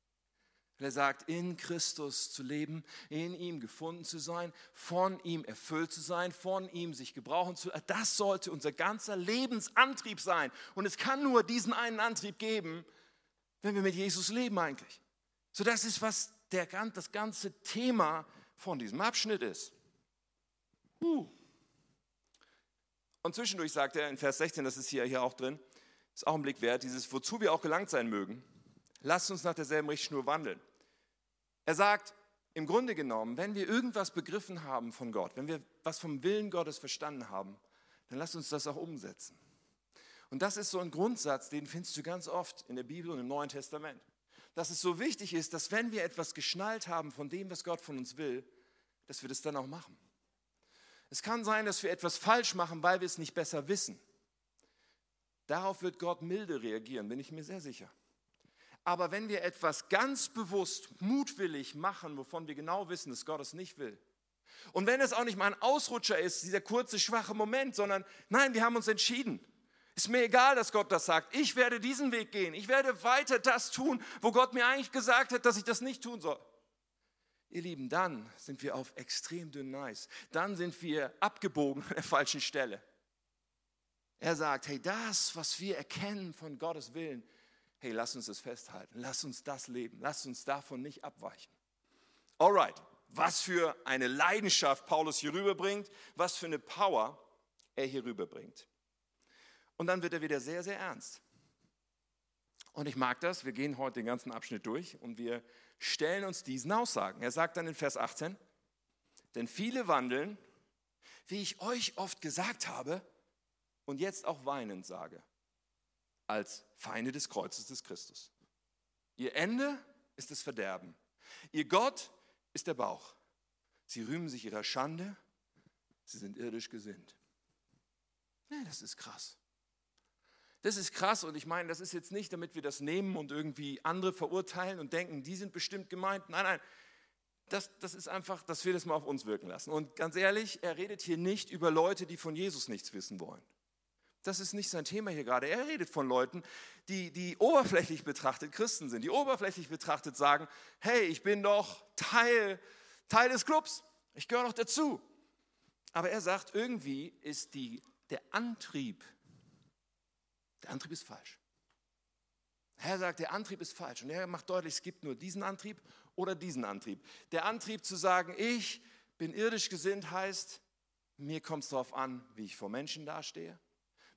Er sagt, in Christus zu leben, in ihm gefunden zu sein, von ihm erfüllt zu sein, von ihm sich gebrauchen zu lassen. Das sollte unser ganzer Lebensantrieb sein. Und es kann nur diesen einen Antrieb geben, wenn wir mit Jesus leben eigentlich. So das ist, was der, das ganze Thema von diesem Abschnitt ist. Uh. Und zwischendurch sagt er in Vers 16, das ist hier, hier auch drin, ist auch ein Blick wert, dieses, wozu wir auch gelangt sein mögen lasst uns nach derselben Richtschnur wandeln. Er sagt, im Grunde genommen, wenn wir irgendwas begriffen haben von Gott, wenn wir was vom Willen Gottes verstanden haben, dann lasst uns das auch umsetzen. Und das ist so ein Grundsatz, den findest du ganz oft in der Bibel und im Neuen Testament. Dass es so wichtig ist, dass wenn wir etwas geschnallt haben von dem, was Gott von uns will, dass wir das dann auch machen. Es kann sein, dass wir etwas falsch machen, weil wir es nicht besser wissen. Darauf wird Gott milde reagieren, bin ich mir sehr sicher. Aber wenn wir etwas ganz bewusst, mutwillig machen, wovon wir genau wissen, dass Gott es nicht will, und wenn es auch nicht mal ein Ausrutscher ist, dieser kurze, schwache Moment, sondern nein, wir haben uns entschieden. Ist mir egal, dass Gott das sagt. Ich werde diesen Weg gehen. Ich werde weiter das tun, wo Gott mir eigentlich gesagt hat, dass ich das nicht tun soll. Ihr Lieben, dann sind wir auf extrem dünnem Eis. Dann sind wir abgebogen an der falschen Stelle. Er sagt, hey, das, was wir erkennen von Gottes Willen, hey, lass uns das festhalten. Lass uns das leben. Lass uns davon nicht abweichen. Alright, was für eine Leidenschaft Paulus hier rüberbringt, was für eine Power er hier rüberbringt. Und dann wird er wieder sehr, sehr ernst. Und ich mag das, wir gehen heute den ganzen Abschnitt durch und wir stellen uns diesen Aussagen. Er sagt dann in Vers 18, denn viele wandeln, wie ich euch oft gesagt habe und jetzt auch weinend sage, als Feinde des Kreuzes des Christus. Ihr Ende ist das Verderben. Ihr Gott ist der Bauch. Sie rühmen sich ihrer Schande, sie sind irdisch gesinnt. Nee, das ist krass. Das ist krass und ich meine, das ist jetzt nicht, damit wir das nehmen und irgendwie andere verurteilen und denken, die sind bestimmt gemeint. Nein, nein, das, das ist einfach, dass wir das mal auf uns wirken lassen. Und ganz ehrlich, er redet hier nicht über Leute, die von Jesus nichts wissen wollen. Das ist nicht sein Thema hier gerade. Er redet von Leuten, die, die oberflächlich betrachtet Christen sind, die oberflächlich betrachtet sagen, hey, ich bin doch Teil, Teil des Clubs, ich gehöre doch dazu. Aber er sagt, irgendwie ist die, der Antrieb, der Antrieb ist falsch. Er sagt, der Antrieb ist falsch. Und er macht deutlich, es gibt nur diesen Antrieb oder diesen Antrieb. Der Antrieb zu sagen, ich bin irdisch gesinnt, heißt, mir kommt es darauf an, wie ich vor Menschen dastehe.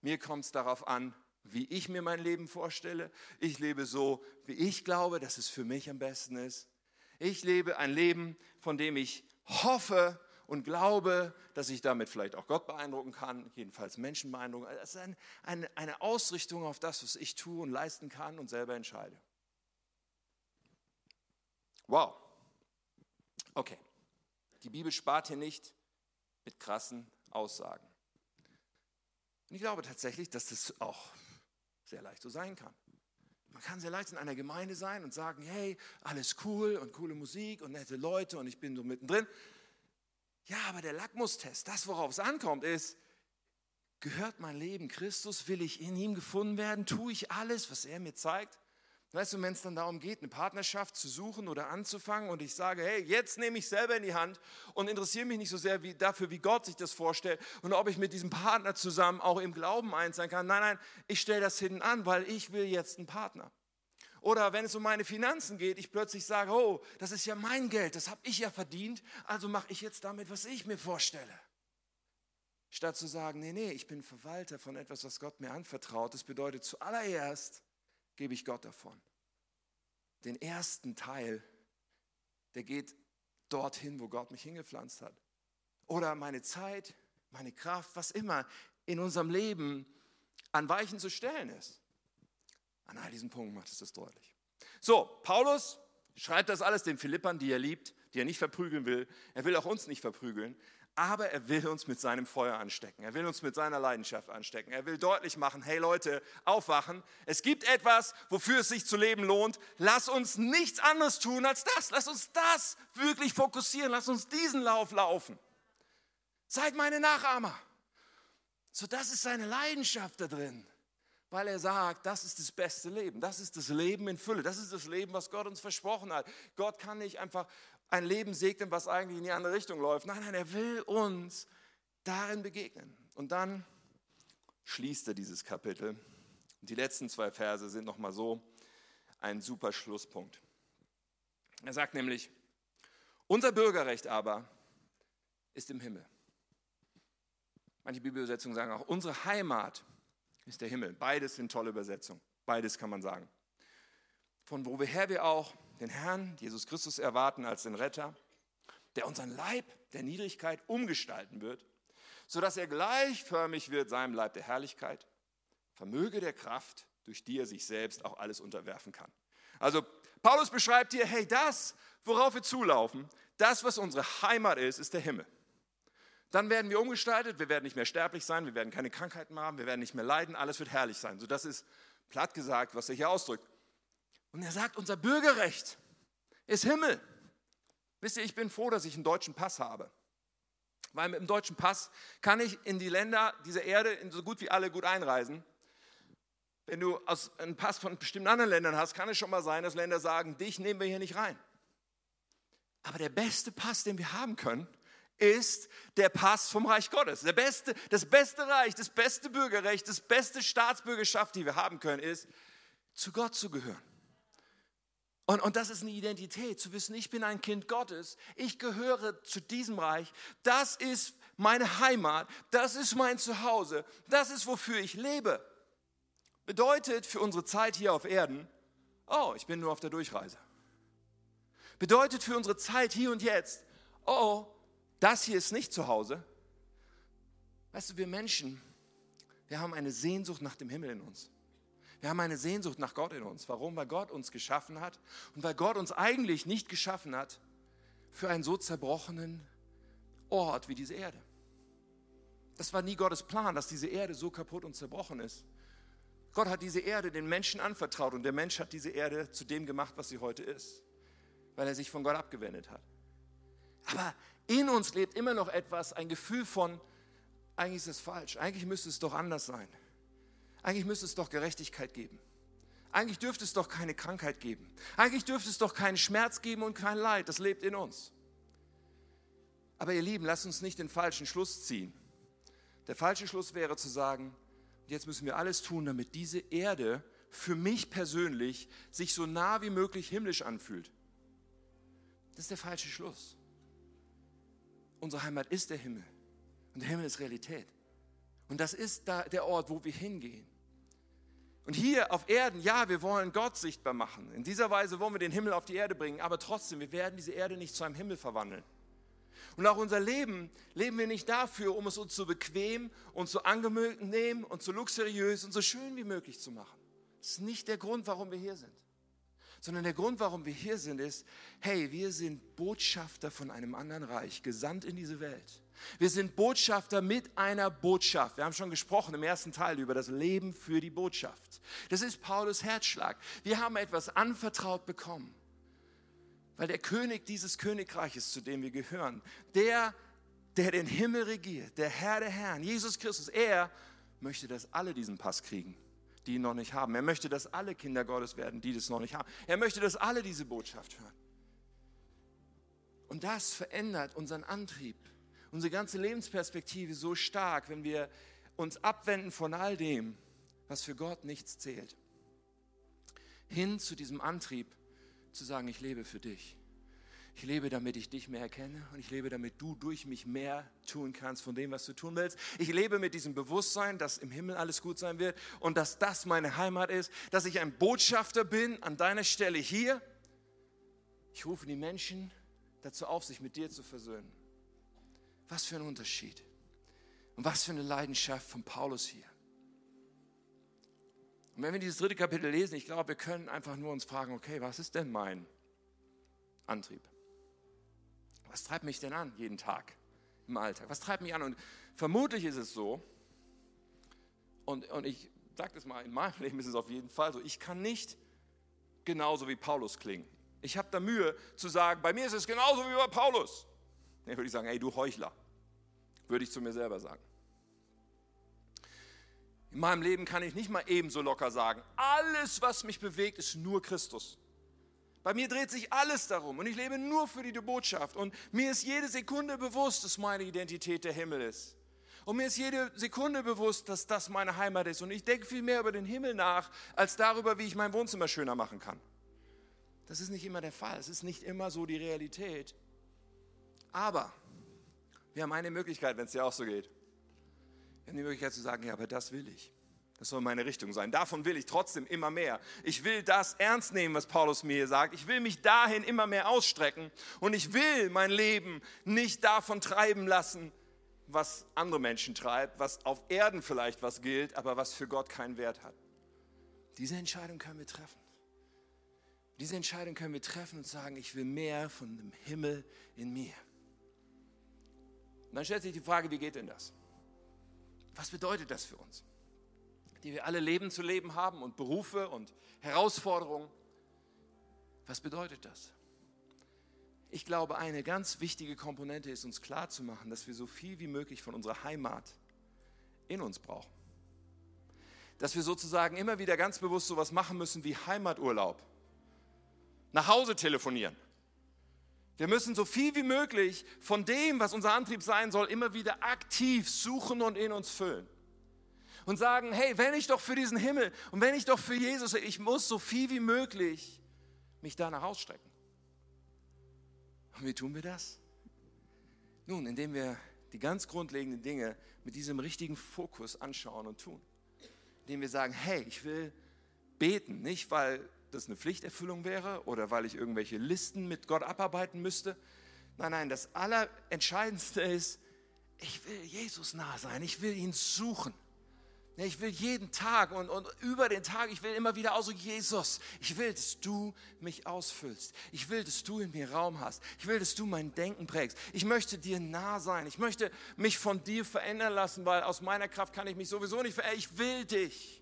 Mir kommt es darauf an, wie ich mir mein Leben vorstelle. Ich lebe so, wie ich glaube, dass es für mich am besten ist. Ich lebe ein Leben, von dem ich hoffe und glaube, dass ich damit vielleicht auch Gott beeindrucken kann, jedenfalls Menschen beeindrucken. Es ist ein, eine, eine Ausrichtung auf das, was ich tue und leisten kann und selber entscheide. Wow. Okay. Die Bibel spart hier nicht mit krassen Aussagen. Und ich glaube tatsächlich, dass das auch sehr leicht so sein kann. Man kann sehr leicht in einer Gemeinde sein und sagen, hey, alles cool und coole Musik und nette Leute und ich bin so mittendrin. Ja, aber der Lackmustest, das worauf es ankommt, ist, gehört mein Leben Christus? Will ich in ihm gefunden werden? Tue ich alles, was er mir zeigt? Weißt du, wenn es dann darum geht, eine Partnerschaft zu suchen oder anzufangen und ich sage, hey, jetzt nehme ich selber in die Hand und interessiere mich nicht so sehr wie, dafür, wie Gott sich das vorstellt und ob ich mit diesem Partner zusammen auch im Glauben eins sein kann. Nein, nein, ich stelle das hinten an, weil ich will jetzt einen Partner. Oder wenn es um meine Finanzen geht, ich plötzlich sage, oh, das ist ja mein Geld, das habe ich ja verdient, also mache ich jetzt damit, was ich mir vorstelle. Statt zu sagen, nee, nee, ich bin Verwalter von etwas, was Gott mir anvertraut. Das bedeutet zuallererst, gebe ich Gott davon. Den ersten Teil, der geht dorthin, wo Gott mich hingepflanzt hat. Oder meine Zeit, meine Kraft, was immer in unserem Leben an Weichen zu stellen ist. An all diesen Punkten macht es das deutlich. So, Paulus schreibt das alles den Philippern, die er liebt, die er nicht verprügeln will. Er will auch uns nicht verprügeln aber er will uns mit seinem Feuer anstecken. Er will uns mit seiner Leidenschaft anstecken. Er will deutlich machen, hey Leute, aufwachen. Es gibt etwas, wofür es sich zu leben lohnt. Lass uns nichts anderes tun als das. Lass uns das wirklich fokussieren. Lass uns diesen Lauf laufen. Seid meine Nachahmer. So, das ist seine Leidenschaft da drin. Weil er sagt, das ist das beste Leben. Das ist das Leben in Fülle. Das ist das Leben, was Gott uns versprochen hat. Gott kann nicht einfach ein Leben segnen, was eigentlich in die andere Richtung läuft. Nein, nein, er will uns darin begegnen. Und dann schließt er dieses Kapitel. Und die letzten zwei Verse sind nochmal so ein super Schlusspunkt. Er sagt nämlich, unser Bürgerrecht aber ist im Himmel. Manche Bibelübersetzungen sagen auch, unsere Heimat ist der Himmel. Beides sind tolle Übersetzungen. Beides kann man sagen. von woher wir auch den Herrn Jesus Christus erwarten als den Retter, der unseren Leib der Niedrigkeit umgestalten wird, sodass er gleichförmig wird seinem Leib der Herrlichkeit, vermöge der Kraft, durch die er sich selbst auch alles unterwerfen kann. Also Paulus beschreibt hier, hey, das, worauf wir zulaufen, das, was unsere Heimat ist, ist der Himmel. Dann werden wir umgestaltet, wir werden nicht mehr sterblich sein, wir werden keine Krankheiten haben, wir werden nicht mehr leiden, alles wird herrlich sein. So das ist platt gesagt, was er hier ausdrückt. Und er sagt, unser Bürgerrecht ist Himmel. Wisst ihr, ich bin froh, dass ich einen deutschen Pass habe. Weil mit dem deutschen Pass kann ich in die Länder dieser Erde in so gut wie alle gut einreisen. Wenn du einen Pass von bestimmten anderen Ländern hast, kann es schon mal sein, dass Länder sagen, dich nehmen wir hier nicht rein. Aber der beste Pass, den wir haben können, ist der Pass vom Reich Gottes. Der beste, das beste Reich, das beste Bürgerrecht, das beste Staatsbürgerschaft, die wir haben können, ist, zu Gott zu gehören. Und, und das ist eine Identität, zu wissen, ich bin ein Kind Gottes, ich gehöre zu diesem Reich, das ist meine Heimat, das ist mein Zuhause, das ist, wofür ich lebe. Bedeutet für unsere Zeit hier auf Erden, oh, ich bin nur auf der Durchreise. Bedeutet für unsere Zeit hier und jetzt, oh, das hier ist nicht zu Hause. Weißt du, wir Menschen, wir haben eine Sehnsucht nach dem Himmel in uns. Wir haben eine Sehnsucht nach Gott in uns. Warum? Weil Gott uns geschaffen hat und weil Gott uns eigentlich nicht geschaffen hat für einen so zerbrochenen Ort wie diese Erde. Das war nie Gottes Plan, dass diese Erde so kaputt und zerbrochen ist. Gott hat diese Erde den Menschen anvertraut und der Mensch hat diese Erde zu dem gemacht, was sie heute ist, weil er sich von Gott abgewendet hat. Aber in uns lebt immer noch etwas, ein Gefühl von, eigentlich ist es falsch, eigentlich müsste es doch anders sein. Eigentlich müsste es doch Gerechtigkeit geben. Eigentlich dürfte es doch keine Krankheit geben. Eigentlich dürfte es doch keinen Schmerz geben und kein Leid. Das lebt in uns. Aber ihr Lieben, lasst uns nicht den falschen Schluss ziehen. Der falsche Schluss wäre zu sagen, jetzt müssen wir alles tun, damit diese Erde für mich persönlich sich so nah wie möglich himmlisch anfühlt. Das ist der falsche Schluss. Unsere Heimat ist der Himmel. Und der Himmel ist Realität. Und das ist da der Ort, wo wir hingehen. Und hier auf Erden, ja, wir wollen Gott sichtbar machen. In dieser Weise wollen wir den Himmel auf die Erde bringen. Aber trotzdem, wir werden diese Erde nicht zu einem Himmel verwandeln. Und auch unser Leben leben wir nicht dafür, um es uns so bequem und so angenehm und so luxuriös und so schön wie möglich zu machen. Das ist nicht der Grund, warum wir hier sind sondern der Grund, warum wir hier sind, ist, hey, wir sind Botschafter von einem anderen Reich, gesandt in diese Welt. Wir sind Botschafter mit einer Botschaft. Wir haben schon gesprochen im ersten Teil über das Leben für die Botschaft. Das ist Paulus Herzschlag. Wir haben etwas anvertraut bekommen, weil der König dieses Königreiches, zu dem wir gehören, der, der den Himmel regiert, der Herr der Herren, Jesus Christus, er möchte, dass alle diesen Pass kriegen die ihn noch nicht haben. Er möchte, dass alle Kinder Gottes werden, die das noch nicht haben. Er möchte, dass alle diese Botschaft hören. Und das verändert unseren Antrieb, unsere ganze Lebensperspektive so stark, wenn wir uns abwenden von all dem, was für Gott nichts zählt. Hin zu diesem Antrieb zu sagen, ich lebe für dich. Ich lebe, damit ich dich mehr erkenne und ich lebe, damit du durch mich mehr tun kannst von dem, was du tun willst. Ich lebe mit diesem Bewusstsein, dass im Himmel alles gut sein wird und dass das meine Heimat ist, dass ich ein Botschafter bin an deiner Stelle hier. Ich rufe die Menschen dazu auf, sich mit dir zu versöhnen. Was für ein Unterschied und was für eine Leidenschaft von Paulus hier. Und wenn wir dieses dritte Kapitel lesen, ich glaube, wir können einfach nur uns fragen, okay, was ist denn mein Antrieb? was treibt mich denn an jeden Tag im Alltag? Was treibt mich an? Und vermutlich ist es so, und, und ich sage das mal, in meinem Leben ist es auf jeden Fall so, ich kann nicht genauso wie Paulus klingen. Ich habe da Mühe zu sagen, bei mir ist es genauso wie bei Paulus. Dann würde ich sagen, ey, du Heuchler, würde ich zu mir selber sagen. In meinem Leben kann ich nicht mal ebenso locker sagen, alles, was mich bewegt, ist nur Christus. Bei mir dreht sich alles darum und ich lebe nur für die Botschaft. Und mir ist jede Sekunde bewusst, dass meine Identität der Himmel ist. Und mir ist jede Sekunde bewusst, dass das meine Heimat ist. Und ich denke viel mehr über den Himmel nach, als darüber, wie ich mein Wohnzimmer schöner machen kann. Das ist nicht immer der Fall. Es ist nicht immer so die Realität. Aber wir haben eine Möglichkeit, wenn es dir auch so geht. Wir haben die Möglichkeit zu sagen, ja, aber das will ich. Das soll meine Richtung sein. Davon will ich trotzdem immer mehr. Ich will das ernst nehmen, was Paulus mir hier sagt. Ich will mich dahin immer mehr ausstrecken. Und ich will mein Leben nicht davon treiben lassen, was andere Menschen treibt, was auf Erden vielleicht was gilt, aber was für Gott keinen Wert hat. Diese Entscheidung können wir treffen. Diese Entscheidung können wir treffen und sagen, ich will mehr von dem Himmel in mir. Und dann stellt sich die Frage, wie geht denn das? Was bedeutet das für uns? Die wir alle Leben zu leben haben und Berufe und Herausforderungen. Was bedeutet das? Ich glaube, eine ganz wichtige Komponente ist uns klarzumachen, dass wir so viel wie möglich von unserer Heimat in uns brauchen. Dass wir sozusagen immer wieder ganz bewusst sowas machen müssen wie Heimaturlaub. Nach Hause telefonieren. Wir müssen so viel wie möglich von dem, was unser Antrieb sein soll, immer wieder aktiv suchen und in uns füllen. Und sagen, hey, wenn ich doch für diesen Himmel und wenn ich doch für Jesus, ich muss so viel wie möglich mich danach ausstrecken. Und wie tun wir das? Nun, indem wir die ganz grundlegenden Dinge mit diesem richtigen Fokus anschauen und tun. Indem wir sagen, hey, ich will beten, nicht weil das eine Pflichterfüllung wäre oder weil ich irgendwelche Listen mit Gott abarbeiten müsste. Nein, nein, das Allerentscheidendste ist, ich will Jesus nah sein, ich will ihn suchen. Ich will jeden Tag und, und über den Tag, ich will immer wieder aus, Jesus, ich will, dass du mich ausfüllst. Ich will, dass du in mir Raum hast. Ich will, dass du mein Denken prägst. Ich möchte dir nah sein. Ich möchte mich von dir verändern lassen, weil aus meiner Kraft kann ich mich sowieso nicht verändern. Ich will dich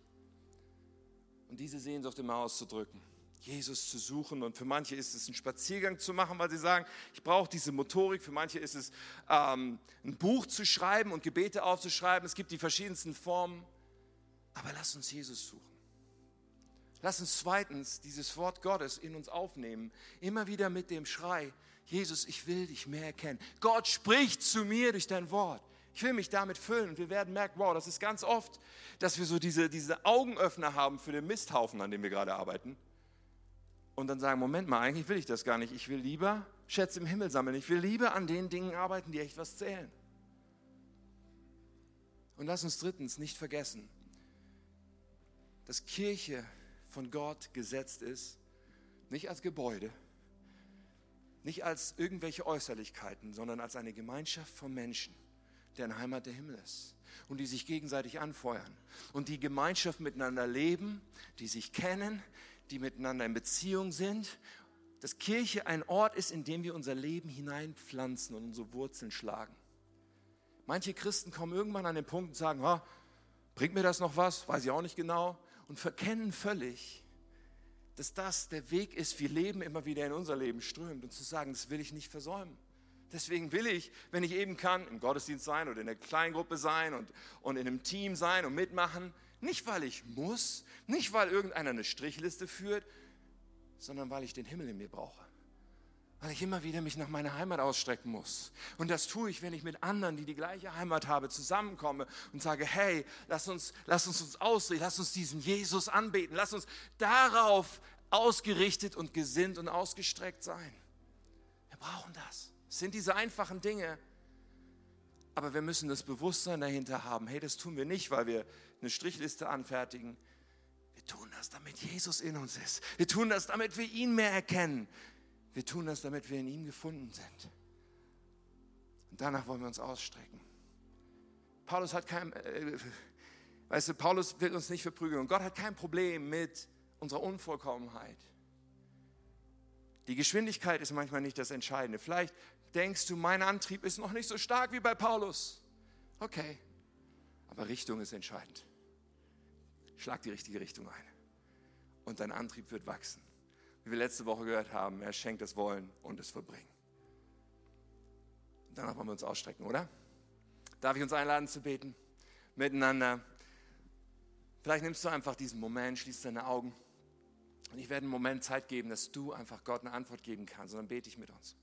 und diese Sehnsucht immer auszudrücken. Jesus zu suchen. Und für manche ist es ein Spaziergang zu machen, weil sie sagen, ich brauche diese Motorik. Für manche ist es ähm, ein Buch zu schreiben und Gebete aufzuschreiben. Es gibt die verschiedensten Formen. Aber lass uns Jesus suchen. Lass uns zweitens dieses Wort Gottes in uns aufnehmen. Immer wieder mit dem Schrei, Jesus, ich will dich mehr erkennen. Gott spricht zu mir durch dein Wort. Ich will mich damit füllen und wir werden merken, wow, das ist ganz oft, dass wir so diese, diese Augenöffner haben für den Misthaufen, an dem wir gerade arbeiten. Und dann sagen, Moment mal, eigentlich will ich das gar nicht. Ich will lieber Schätze im Himmel sammeln. Ich will lieber an den Dingen arbeiten, die echt was zählen. Und lass uns drittens nicht vergessen, dass Kirche von Gott gesetzt ist, nicht als Gebäude, nicht als irgendwelche Äußerlichkeiten, sondern als eine Gemeinschaft von Menschen deren Heimat der Himmel ist und die sich gegenseitig anfeuern und die Gemeinschaft miteinander leben, die sich kennen, die miteinander in Beziehung sind, dass Kirche ein Ort ist, in dem wir unser Leben hineinpflanzen und unsere Wurzeln schlagen. Manche Christen kommen irgendwann an den Punkt und sagen, ah, bringt mir das noch was? Weiß ich auch nicht genau. Und verkennen völlig, dass das der Weg ist, wie Leben immer wieder in unser Leben strömt und zu sagen, das will ich nicht versäumen. Deswegen will ich, wenn ich eben kann, im Gottesdienst sein oder in der Kleingruppe sein und, und in einem Team sein und mitmachen. Nicht, weil ich muss, nicht, weil irgendeiner eine Strichliste führt, sondern weil ich den Himmel in mir brauche. Weil ich immer wieder mich nach meiner Heimat ausstrecken muss. Und das tue ich, wenn ich mit anderen, die die gleiche Heimat haben, zusammenkomme und sage, hey, lass uns, lass uns uns ausrichten, lass uns diesen Jesus anbeten, lass uns darauf ausgerichtet und gesinnt und ausgestreckt sein. Wir brauchen das. Sind diese einfachen Dinge. Aber wir müssen das Bewusstsein dahinter haben. Hey, das tun wir nicht, weil wir eine Strichliste anfertigen. Wir tun das, damit Jesus in uns ist. Wir tun das, damit wir ihn mehr erkennen. Wir tun das, damit wir in ihm gefunden sind. Und danach wollen wir uns ausstrecken. Paulus hat kein, äh, weißt du, Paulus will uns nicht verprügeln. Und Gott hat kein Problem mit unserer Unvollkommenheit. Die Geschwindigkeit ist manchmal nicht das Entscheidende. Vielleicht denkst du, mein Antrieb ist noch nicht so stark wie bei Paulus. Okay, aber Richtung ist entscheidend. Schlag die richtige Richtung ein und dein Antrieb wird wachsen. Wie wir letzte Woche gehört haben, er schenkt das Wollen und das Verbringen. danach wollen wir uns ausstrecken, oder? Darf ich uns einladen zu beten? Miteinander. Vielleicht nimmst du einfach diesen Moment, schließt deine Augen und ich werde einen Moment Zeit geben, dass du einfach Gott eine Antwort geben kannst und dann bete ich mit uns.